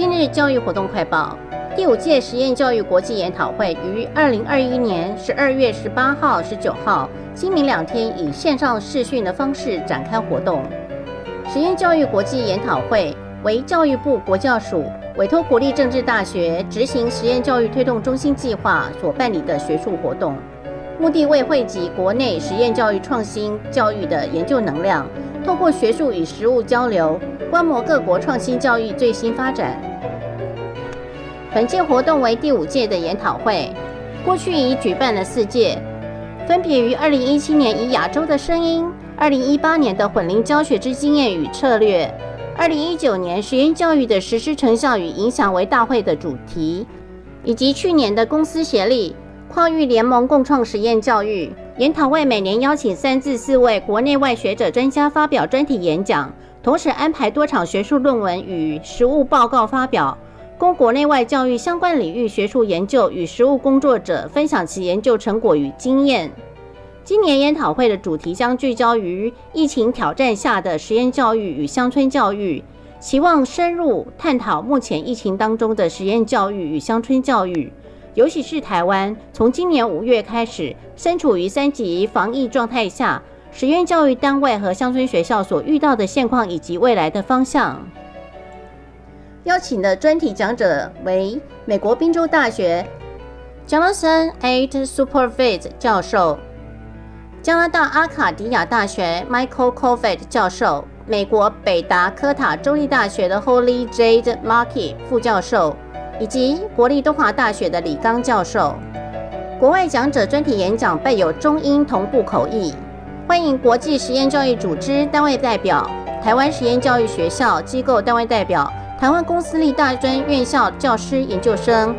今日教育活动快报：第五届实验教育国际研讨会于二零二一年十二月十八号、十九号，今明两天以线上视讯的方式展开活动。实验教育国际研讨会为教育部国教署委托国立政治大学执行实验教育推动中心计划所办理的学术活动，目的为汇集国内实验教育创新教育的研究能量，透过学术与实务交流，观摩各国创新教育最新发展。本届活动为第五届的研讨会，过去已举办了四届，分别于二零一七年以亚洲的声音、二零一八年的混龄教学之经验与策略、二零一九年实验教育的实施成效与影响为大会的主题，以及去年的公司协力跨域联盟共创实验教育研讨会。每年邀请三至四位国内外学者专家发表专题演讲，同时安排多场学术论文与实务报告发表。供国内外教育相关领域学术研究与实务工作者分享其研究成果与经验。今年研讨会的主题将聚焦于疫情挑战下的实验教育与乡村教育，期望深入探讨目前疫情当中的实验教育与乡村教育，尤其是台湾从今年五月开始身处于三级防疫状态下，实验教育单位和乡村学校所遇到的现况以及未来的方向。邀请的专题讲者为美国宾州大学 Jonathan A. Superfit 教授，加拿大阿卡迪亚大学 Michael Coffett 教授，美国北达科塔州立大学的 Holly Jade Markey 副教授，以及国立东华大学的李刚教授。国外讲者专题演讲备有中英同步口译，欢迎国际实验教育组织单位代表、台湾实验教育学校机构单位代表。台湾公司立大专院校教师研究生、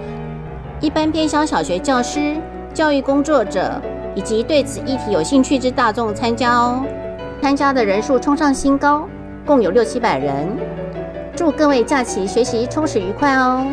一般偏乡小学教师、教育工作者以及对此议题有兴趣之大众参加哦。参加的人数冲上新高，共有六七百人。祝各位假期学习充实愉快哦！